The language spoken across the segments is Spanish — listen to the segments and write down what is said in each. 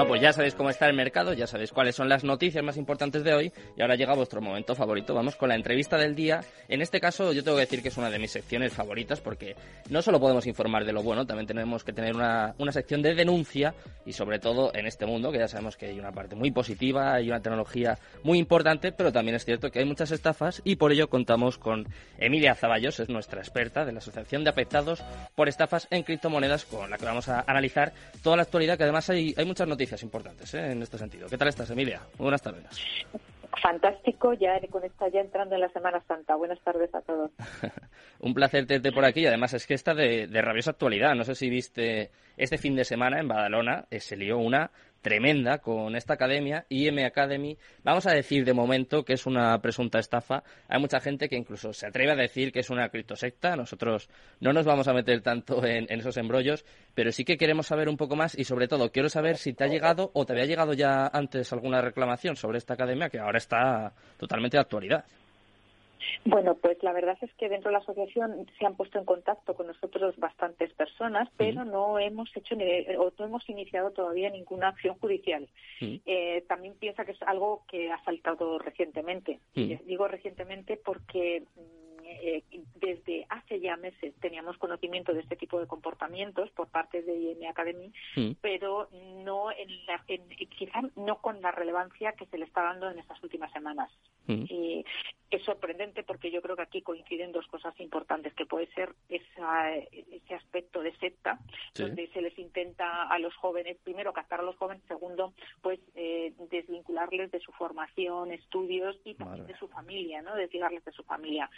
Bueno, pues ya sabéis cómo está el mercado, ya sabéis cuáles son las noticias más importantes de hoy y ahora llega vuestro momento favorito. Vamos con la entrevista del día. En este caso yo tengo que decir que es una de mis secciones favoritas porque no solo podemos informar de lo bueno, también tenemos que tener una, una sección de denuncia y sobre todo en este mundo que ya sabemos que hay una parte muy positiva, y una tecnología muy importante, pero también es cierto que hay muchas estafas y por ello contamos con Emilia Zaballos, es nuestra experta de la Asociación de Afectados por Estafas en Criptomonedas con la que vamos a analizar toda la actualidad que además hay, hay muchas noticias importantes ¿eh? en este sentido. ¿Qué tal estás, Emilia? Muy buenas tardes. Fantástico, ya con esta ya entrando en la Semana Santa. Buenas tardes a todos. Un placer tenerte por aquí. Además, es que está de, de rabiosa actualidad. No sé si viste este fin de semana en Badalona, eh, se lió una tremenda con esta academia, IM Academy. Vamos a decir de momento que es una presunta estafa. Hay mucha gente que incluso se atreve a decir que es una criptosecta. Nosotros no nos vamos a meter tanto en, esos embrollos, pero sí que queremos saber un poco más y sobre todo quiero saber si te ha llegado o te había llegado ya antes alguna reclamación sobre esta academia que ahora está totalmente de actualidad. Bueno, pues la verdad es que dentro de la asociación se han puesto en contacto con nosotros bastantes personas, pero no hemos hecho ni, o no hemos iniciado todavía ninguna acción judicial. Sí. Eh, también piensa que es algo que ha saltado recientemente. Sí. Digo recientemente porque eh, desde hace ya meses teníamos conocimiento de este tipo de comportamientos por parte de IM Academy, mm. pero no en la, en, quizá no con la relevancia que se le está dando en estas últimas semanas. Mm. Y es sorprendente porque yo creo que aquí coinciden dos cosas importantes, que puede ser esa, ese aspecto de secta, sí. donde se les intenta a los jóvenes, primero captar a los jóvenes, segundo, pues eh, desvincularles de su formación, estudios y también de su familia, ¿no? Desligarles de su familia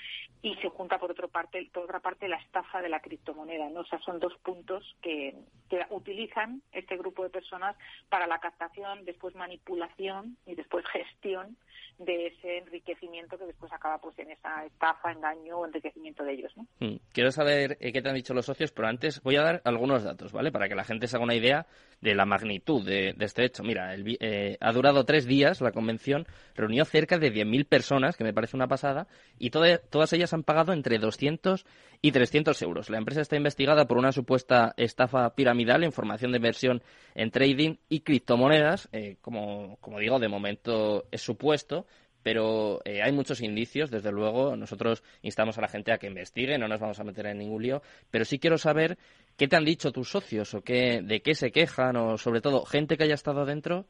y se junta por otra parte por otra parte la estafa de la criptomoneda no o sea son dos puntos que, que utilizan este grupo de personas para la captación después manipulación y después gestión de ese enriquecimiento que después acaba pues en esa estafa engaño o enriquecimiento de ellos ¿no? mm. quiero saber eh, qué te han dicho los socios pero antes voy a dar algunos datos vale para que la gente se haga una idea de la magnitud de, este hecho mira el, eh, ha durado tres días la convención reunió cerca de 10.000 personas que me parece una pasada y toda, todas ellas han pagado entre 200 y 300 euros. La empresa está investigada por una supuesta estafa piramidal en formación de inversión en trading y criptomonedas. Eh, como, como digo, de momento es supuesto, pero eh, hay muchos indicios, desde luego. Nosotros instamos a la gente a que investigue, no nos vamos a meter en ningún lío, pero sí quiero saber qué te han dicho tus socios o qué, de qué se quejan o, sobre todo, gente que haya estado dentro,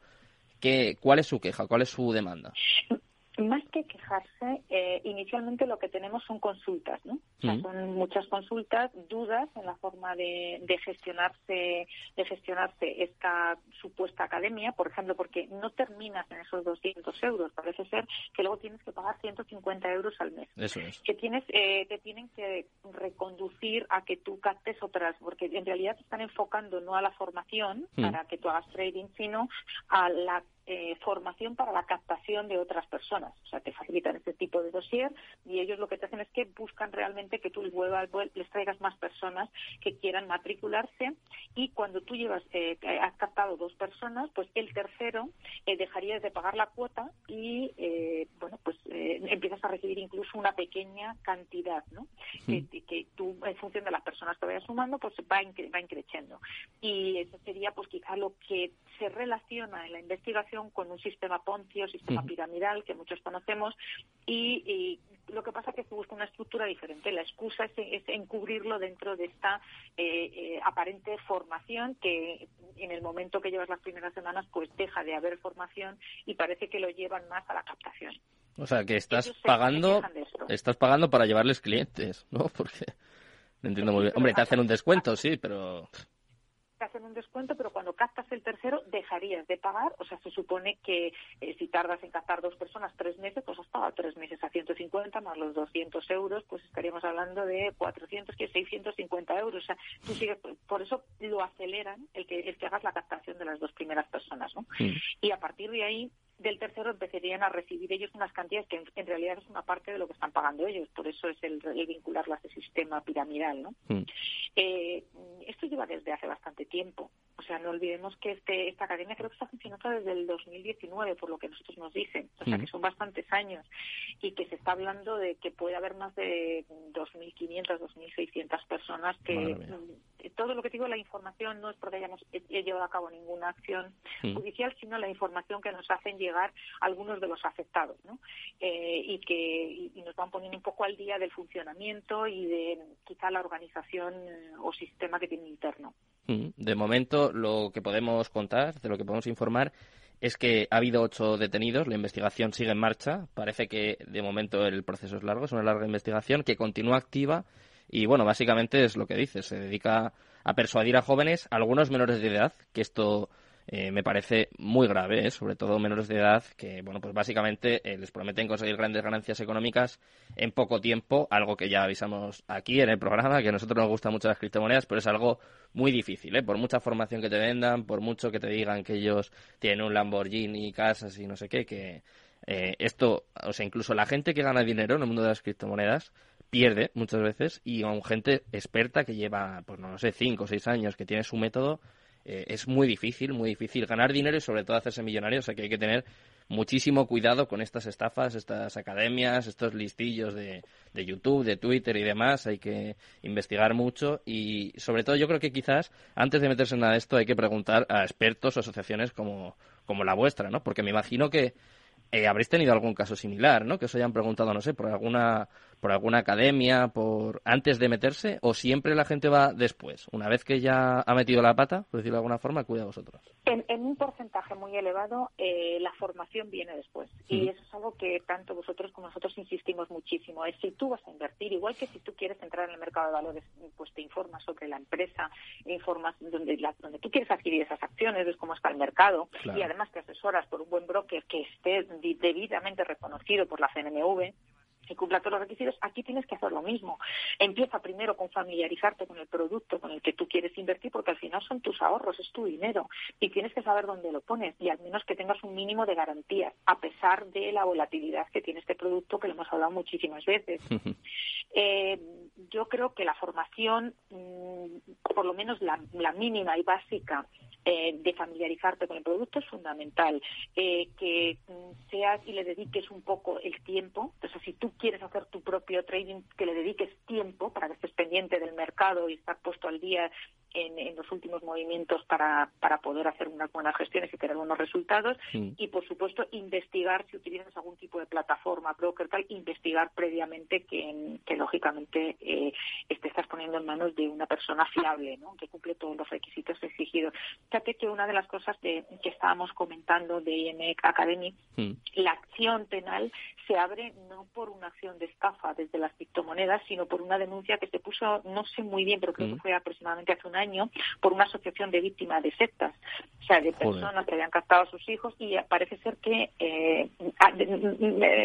que, cuál es su queja, cuál es su demanda. Más que quejarse, eh, inicialmente lo que tenemos son consultas, ¿no? O sea, mm. son muchas consultas, dudas en la forma de, de, gestionarse, de gestionarse esta supuesta academia, por ejemplo, porque no terminas en esos 200 euros. Parece ser que luego tienes que pagar 150 euros al mes. Eso es. Que tienes, eh, te tienen que reconducir a que tú captes otras, porque en realidad te están enfocando no a la formación mm. para que tú hagas trading, sino a la eh, formación para la captación de otras personas. O sea, te facilitan este tipo de dossier y ellos lo que te hacen es que buscan realmente que tú les, traigas más personas que quieran matricularse y cuando tú llevas, eh, has captado dos personas, pues el tercero eh, dejarías de pagar la cuota y, eh, bueno, pues eh, empiezas a recibir incluso una pequeña cantidad, ¿no? Sí. Que, que, tú, en función de las personas que vayas sumando, pues va, incre va increciendo. Y eso sería, pues quizá lo que se relaciona en la investigación con un sistema Poncio, sistema piramidal que muchos conocemos y, y, lo que pasa es que se busca una estructura diferente. La excusa es, es encubrirlo dentro de esta eh, eh, aparente formación que en el momento que llevas las primeras semanas pues deja de haber formación y parece que lo llevan más a la captación. O sea, que estás Ellos pagando estás pagando para llevarles clientes, ¿no? Porque no entiendo muy bien. Hombre, te hacen un descuento, sí, pero te hacen un descuento, pero cuando captas el tercero dejarías de pagar. O sea, se supone que eh, si tardas en captar dos personas tres meses, pues has pagado tres meses a 150 más los 200 euros, pues estaríamos hablando de 400, que 650 euros. O sea, tú sigues, por eso lo aceleran el que, el que hagas la captación de las dos primeras personas, ¿no? Sí. Y a partir de ahí del tercero empezarían a recibir ellos unas cantidades que en, en, realidad es una parte de lo que están pagando ellos, por eso es el, el vincularlo a ese sistema piramidal, ¿no? Mm. Eh, esto lleva desde hace bastante tiempo, o sea, no olvidemos que este, esta academia creo que está funcionando desde el 2019, por lo que nosotros nos dicen. O sea, que son bastantes años y que se está hablando de que puede haber más de 2.500, 2.600 personas que mm, todo lo que digo, la información no es porque hayamos llevado a cabo ninguna acción judicial, sino la información que nos hacen llegar algunos de los afectados, ¿no? Eh, y que y nos van poniendo un poco al día del funcionamiento y de quizá la organización o sistema que tiene interno. De momento, lo que podemos contar, de lo que podemos informar, es que ha habido ocho detenidos, la investigación sigue en marcha, parece que de momento el proceso es largo, es una larga investigación que continúa activa y bueno, básicamente es lo que dice, se dedica a persuadir a jóvenes, algunos menores de edad, que esto eh, me parece muy grave, ¿eh? sobre todo menores de edad, que, bueno, pues básicamente eh, les prometen conseguir grandes ganancias económicas en poco tiempo, algo que ya avisamos aquí en el programa, que a nosotros nos gustan mucho las criptomonedas, pero es algo muy difícil, ¿eh? por mucha formación que te vendan, por mucho que te digan que ellos tienen un Lamborghini, casas y no sé qué, que esto, o sea, incluso la gente que gana dinero en el mundo de las criptomonedas, pierde muchas veces y aún gente experta que lleva, pues no sé, cinco o seis años, que tiene su método, eh, es muy difícil, muy difícil ganar dinero y sobre todo hacerse millonario. O sea que hay que tener muchísimo cuidado con estas estafas, estas academias, estos listillos de, de YouTube, de Twitter y demás. Hay que investigar mucho y sobre todo yo creo que quizás antes de meterse en nada de esto hay que preguntar a expertos o asociaciones como, como la vuestra, ¿no? Porque me imagino que eh, habréis tenido algún caso similar, ¿no? Que os hayan preguntado, no sé, por alguna por alguna academia, por antes de meterse, o siempre la gente va después, una vez que ya ha metido la pata, por decirlo de alguna forma, cuida vosotros. En, un porcentaje muy elevado, eh, la formación viene después, y eso es algo que tanto vosotros como nosotros insistimos muchísimo. Es si tú vas a invertir, igual que si tú quieres entrar en el mercado de valores, pues te informas sobre la empresa, informas donde donde tú quieres adquirir esas acciones, ves cómo está el mercado, y además te asesoras por un buen broker que esté debidamente reconocido por la CNMV y cumpla todos los requisitos, aquí tienes que hacer lo mismo. Empieza primero con familiarizarte con el producto con el que tú quieres invertir, porque al final son tus ahorros, es tu dinero, y tienes que saber dónde lo pones, y al menos que tengas un mínimo de garantías, a pesar de la volatilidad que tiene este producto, que lo hemos hablado muchísimas veces. eh, yo creo que la formación, mm, por lo menos la, la mínima y básica, eh, de familiarizarte con el producto es fundamental. Eh, que mm, seas y le dediques un poco el tiempo. Entonces, si tú quieres hacer tu propio trading, que le dediques tiempo para que estés pendiente del mercado y estar puesto al día en, los últimos movimientos para, para poder hacer unas buenas gestiones y tener buenos resultados. Y, por supuesto, investigar si utilizas algún tipo de plataforma, broker, tal, investigar previamente que, que lógicamente, eh, te estás poniendo en manos de una persona fiable, ¿no? que cumple todos los requisitos exigidos. Fíjate que una de las cosas que estábamos comentando de IMEC Academy, la acción penal se abre no por una acción de estafa desde las criptomonedas, sino por una denuncia que se puso, no sé muy bien, pero creo que fue aproximadamente hace un año, por una asociación de víctimas de sectas, o sea, de personas que habían captado a sus hijos y parece ser que eh,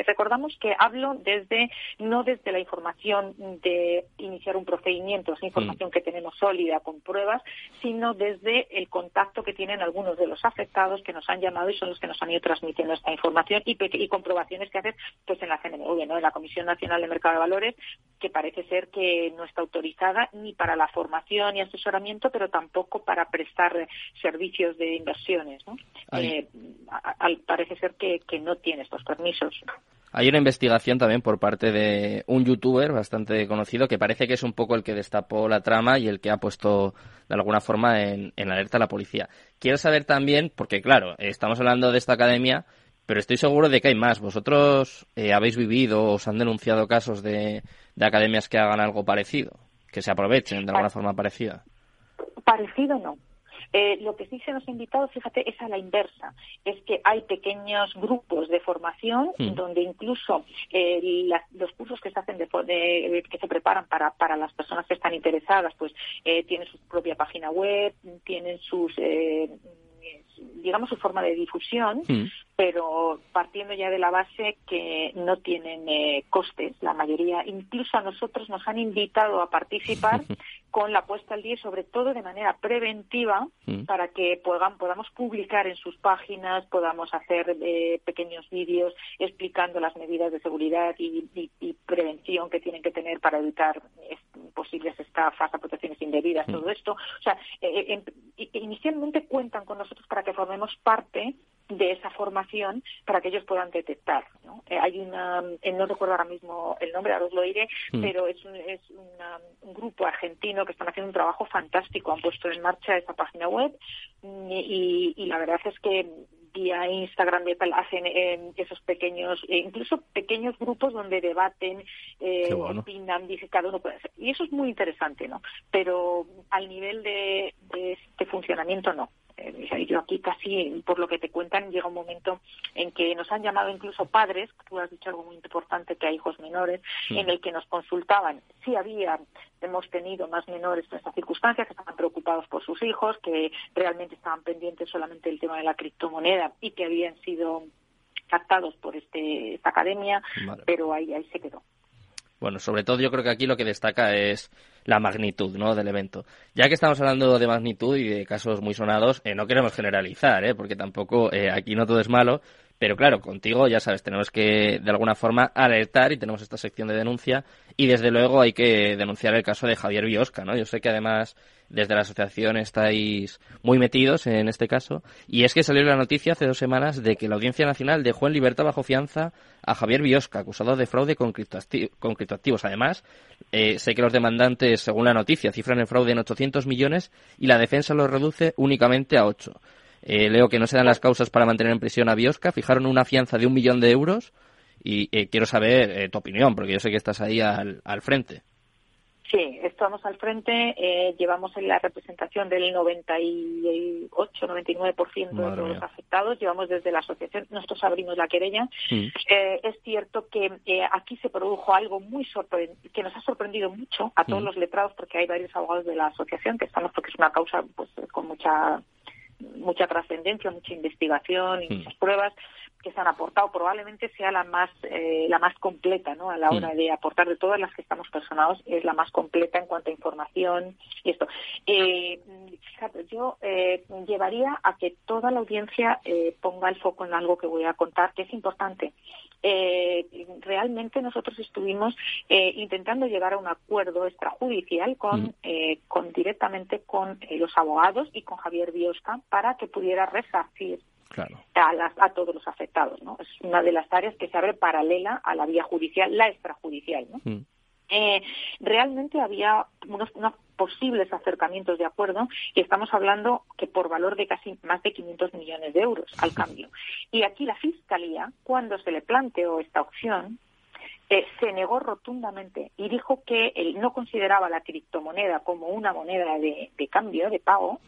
recordamos que hablo desde no desde la información de iniciar un procedimiento, esa información que tenemos sólida con pruebas, sino desde el contacto que tienen algunos de los afectados que nos han llamado y son los que nos han ido transmitiendo esta información y, y comprobaciones que hacen pues en la CNMV, ¿no? en la Comisión Nacional de Mercado de Valores, que parece ser que no está autorizada ni para la formación y asesoramiento, pero tampoco para prestar servicios de inversiones. ¿no? Eh, parece ser que, que no tiene estos permisos. Hay una investigación también por parte de un youtuber bastante conocido que parece que es un poco el que destapó la trama y el que ha puesto de alguna forma en, alerta a la policía. Quiero saber también, porque claro, estamos hablando de esta academia, pero estoy seguro de que hay más. ¿Vosotros eh, habéis vivido o os han denunciado casos de, de academias que hagan algo parecido? Que se aprovechen de alguna forma parecida. Parecido no. Eh, lo que sí se nos ha invitado, fíjate, es a la inversa. Es que hay pequeños grupos de formación donde incluso eh, los cursos que se hacen de, que se preparan para, para las personas que están interesadas, pues eh, tienen su propia página web, tienen sus digamos su forma de difusión, pero partiendo ya de la base que no tienen costes, la mayoría, incluso a nosotros nos han invitado a participar con la puesta al día y sobre todo de manera preventiva mm. para que podamos publicar en sus páginas, podamos hacer eh, pequeños vídeos explicando las medidas de seguridad y, prevención que tienen que tener para evitar posibles estafas, protecciones indebidas, mm. todo esto. O sea, eh, eh, inicialmente cuentan con nosotros para que formemos parte de esa formación para que ellos puedan detectar. ¿no? Eh, hay una, eh, no recuerdo ahora mismo el nombre, ahora os lo diré, mm. pero es, un, es un grupo argentino que están haciendo un trabajo fantástico, han puesto en marcha esa página web y, y la verdad es que vía Instagram hacen eh, esos pequeños, incluso pequeños grupos donde debaten, eh, opinan, dice cada uno puede hacer. Y eso es muy interesante, ¿no? Pero al nivel de, de este funcionamiento no. Eh, yo aquí casi, por lo que te cuentan, llega un momento en que nos han llamado incluso padres, tú has dicho algo muy importante, que hay hijos menores, en el que nos consultaban si había, hemos tenido más menores en esta circunstancia, que estaban preocupados por sus hijos, que realmente estaban pendientes solamente del tema de la criptomoneda y que habían sido captados por este, esta academia, pero ahí, ahí se quedó. Bueno, sobre todo yo creo que aquí lo que destaca es la magnitud ¿no? del evento. Ya que estamos hablando de magnitud y de casos muy sonados, eh, no queremos generalizar, ¿eh? porque tampoco eh, aquí no todo es malo, pero claro, contigo ya sabes, tenemos que de alguna forma alertar y tenemos esta sección de denuncia y desde luego hay que denunciar el caso de Javier Biosca, ¿no? Yo sé que además desde la asociación estáis muy metidos en este caso. Y es que salió la noticia hace dos semanas de que la Audiencia Nacional dejó en libertad bajo fianza a Javier Biosca, acusado de fraude con, criptoactivos. Además, eh, sé que los demandantes, según la noticia, cifran el fraude en 800 millones y la defensa lo reduce únicamente a 8. Eh, leo que no se dan las causas para mantener en prisión a Biosca, fijaron una fianza de un millón de euros y eh, quiero saber tu opinión, porque yo sé que estás ahí al frente. Sí, estamos al frente, eh, llevamos en la representación del 98-99% de todos los afectados, llevamos desde la asociación, nosotros abrimos la querella. Mm. Eh, es cierto que eh, aquí se produjo algo muy sorprendente, que nos ha sorprendido mucho a todos mm. los letrados, porque hay varios abogados de la asociación que estamos, porque es una causa pues con mucha mucha trascendencia, mucha investigación y mm. muchas pruebas que se han aportado. Probablemente sea la más eh, la más completa no a la hora mm. de aportar. De todas las que estamos personados es la más completa en cuanto a información y esto. Eh, fíjate yo eh, llevaría a que toda la audiencia eh, ponga el foco en algo que voy a contar que es importante eh, realmente nosotros estuvimos eh, intentando llegar a un acuerdo extrajudicial con, mm. eh, con directamente con los abogados y con Javier Biosca para que pudiera resarcir a, a, todos los afectados. ¿no? Es una de las áreas que se abre paralela a la vía judicial, la extrajudicial. ¿no? Mm. Eh, realmente había unos, posibles acercamientos de acuerdo y estamos hablando que por valor de casi más de 500 millones de euros al cambio. Y aquí la Fiscalía, cuando se le planteó esta opción, eh, se negó rotundamente y dijo que él no consideraba la criptomoneda como una moneda de, cambio, de pago,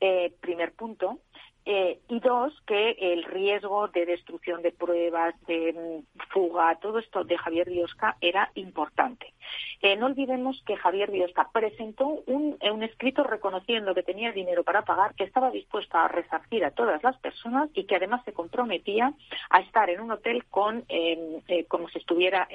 eh, primer punto, eh, y dos, que el riesgo de destrucción de pruebas, de mm, fuga, todo esto de Javier Biosca era importante. Eh, no olvidemos que Javier Biosca presentó un, un, escrito reconociendo que tenía dinero para pagar, que estaba dispuesto a resarcir a todas las personas y que además se comprometía a estar en un hotel con em, eh, como si estuviera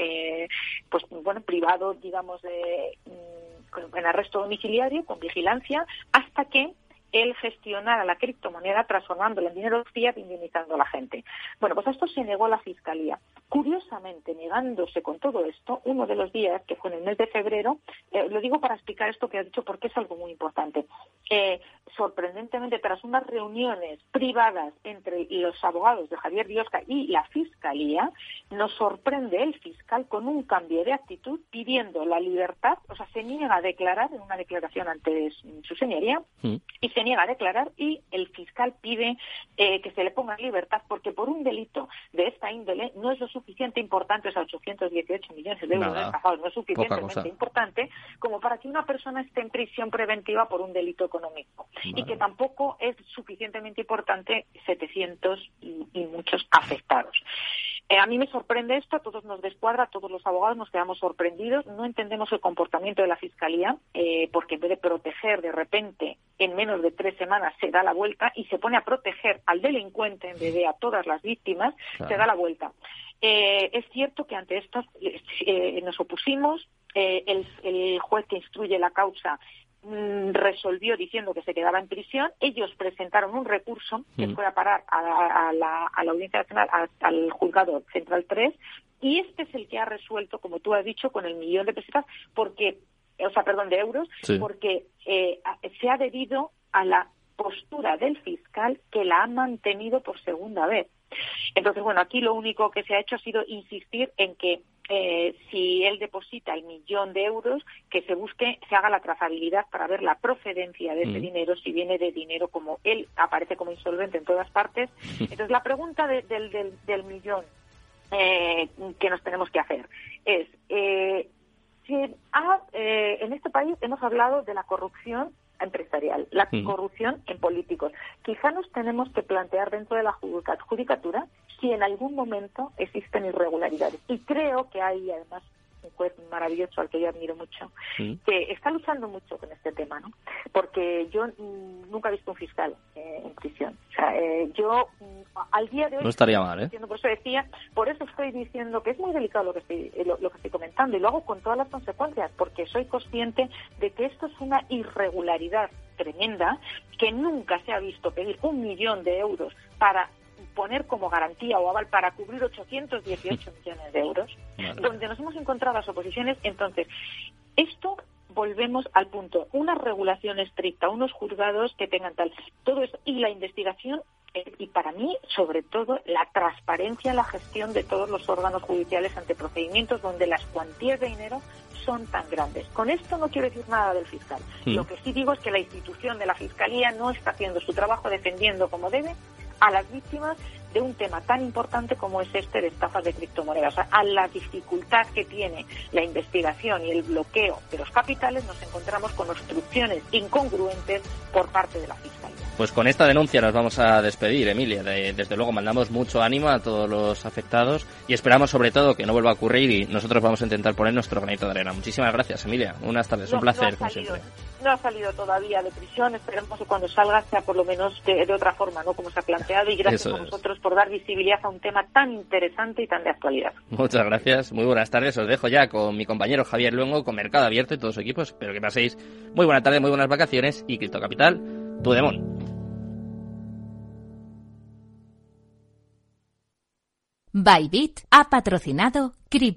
pues bueno privado, digamos, de, mm, en arresto domiciliario, con vigilancia, hasta que él gestionara la criptomoneda transformándola en dinero fiat indemnizando a la gente. Bueno, pues a esto se negó la Fiscalía. Curiosamente, negándose con todo esto, uno de los días, que fue en el mes de febrero, eh, lo digo para explicar esto que ha dicho porque es algo muy importante. Eh, sorprendentemente, tras unas reuniones privadas entre los abogados de Javier Biosca y la Fiscalía, nos sorprende el fiscal con un cambio de actitud pidiendo la libertad, o sea, se niega a declarar en una declaración ante su señoría mm. y se niega a declarar y el fiscal pide eh, que se le ponga en libertad porque por un delito de esta índole no es lo suficiente importante, esos 818 millones de euros no es suficientemente importante como para que una persona esté en prisión preventiva por un delito económico y que tampoco es suficientemente importante 700 y muchos afectados. Eh, a mí me sorprende esto, a todos nos descuadra, a todos los abogados nos quedamos sorprendidos, no entendemos el comportamiento de la Fiscalía, eh, porque en vez de proteger de repente en menos de tres semanas se da la vuelta y se pone a proteger al delincuente en vez de a todas las víctimas, se da la vuelta. Eh, es cierto que ante esto nos opusimos, el, el, juez que instruye la causa resolvió diciendo que se quedaba en prisión. Ellos presentaron un recurso que mm. fue a parar a, la, Audiencia Nacional, al juzgado central 3, y este es el que ha resuelto, como tú has dicho, con el millón de pesetas, porque, o sea, perdón, de euros, porque eh, se ha debido a la postura del fiscal que la ha mantenido por segunda vez. Entonces, bueno, aquí lo único que se ha hecho ha sido insistir en que eh, si él deposita el millón de euros, que se busque, se haga la trazabilidad para ver la procedencia de ese mm. dinero, si viene de dinero como él aparece como insolvente en todas partes. Entonces, la pregunta del, del, millón eh, que nos tenemos que hacer es, eh, si en este país hemos hablado de la corrupción empresarial, la corrupción en políticos. Quizá nos tenemos que plantear dentro de la judicatura si en algún momento existen irregularidades. Y creo que hay además un juez maravilloso al que yo admiro mucho, que está luchando mucho con este tema, ¿no? Porque yo mm, nunca he visto un fiscal eh, en prisión. O sea, eh, yo mm, al día de hoy... No estaría mal, ¿eh? Por eso decía, por eso estoy diciendo que es muy delicado lo que estoy, eh, lo, que estoy comentando y lo hago con todas las consecuencias, porque soy consciente de que esto es una irregularidad tremenda que nunca se ha visto pedir un millón de euros para poner como garantía o aval para cubrir 818 millones de euros, donde nos hemos encontrado las oposiciones. Entonces, esto volvemos al punto, una regulación estricta, unos juzgados que tengan tal, todo eso, y la investigación y para mí, sobre todo, la transparencia en la gestión de todos los órganos judiciales ante procedimientos donde las cuantías de dinero son tan grandes. Con esto no quiero decir nada del fiscal. Mm. Lo que sí digo es que la institución de la Fiscalía no está haciendo su trabajo defendiendo como debe a las víctimas de un tema tan importante como es este de estafas de criptomonedas. a la dificultad que tiene la investigación y el bloqueo de los capitales nos encontramos con obstrucciones incongruentes por parte de la Fiscalía. Pues con esta denuncia nos vamos a despedir, Emilia. desde luego mandamos mucho ánimo a todos los afectados y esperamos sobre todo que no vuelva a ocurrir y nosotros vamos a intentar poner nuestro granito de arena. Muchísimas gracias, Emilia. Buenas tardes, un placer, como siempre. No ha salido todavía de prisión, esperemos que cuando salga sea por lo menos de, otra forma, ¿no? Como se ha planteado y gracias a vosotros por dar visibilidad a un tema tan interesante y tan de actualidad. Muchas gracias, muy buenas tardes. Os dejo ya con mi compañero Javier Luengo con Mercado Abierto y todos los equipos. Espero que paséis muy buena tarde, muy buenas vacaciones y Cripto Capital, tu demon. Bybit ha patrocinado Cripto